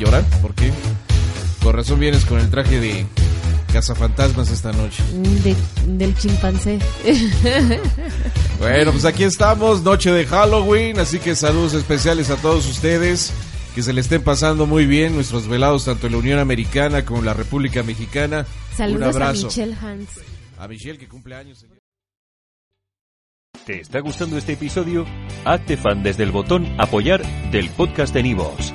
¿Llorar? ¿Por qué? Con razón vienes con el traje de cazafantasmas esta noche. del chimpancé. Bueno, pues aquí estamos, noche de Halloween, así que saludos especiales a todos ustedes. Que se le estén pasando muy bien nuestros velados, tanto en la Unión Americana como en la República Mexicana. Saludos Un abrazo. a Michelle Hans. A Michelle que cumple años. ¿Te está gustando este episodio? Hazte fan desde el botón Apoyar del podcast de Nivos.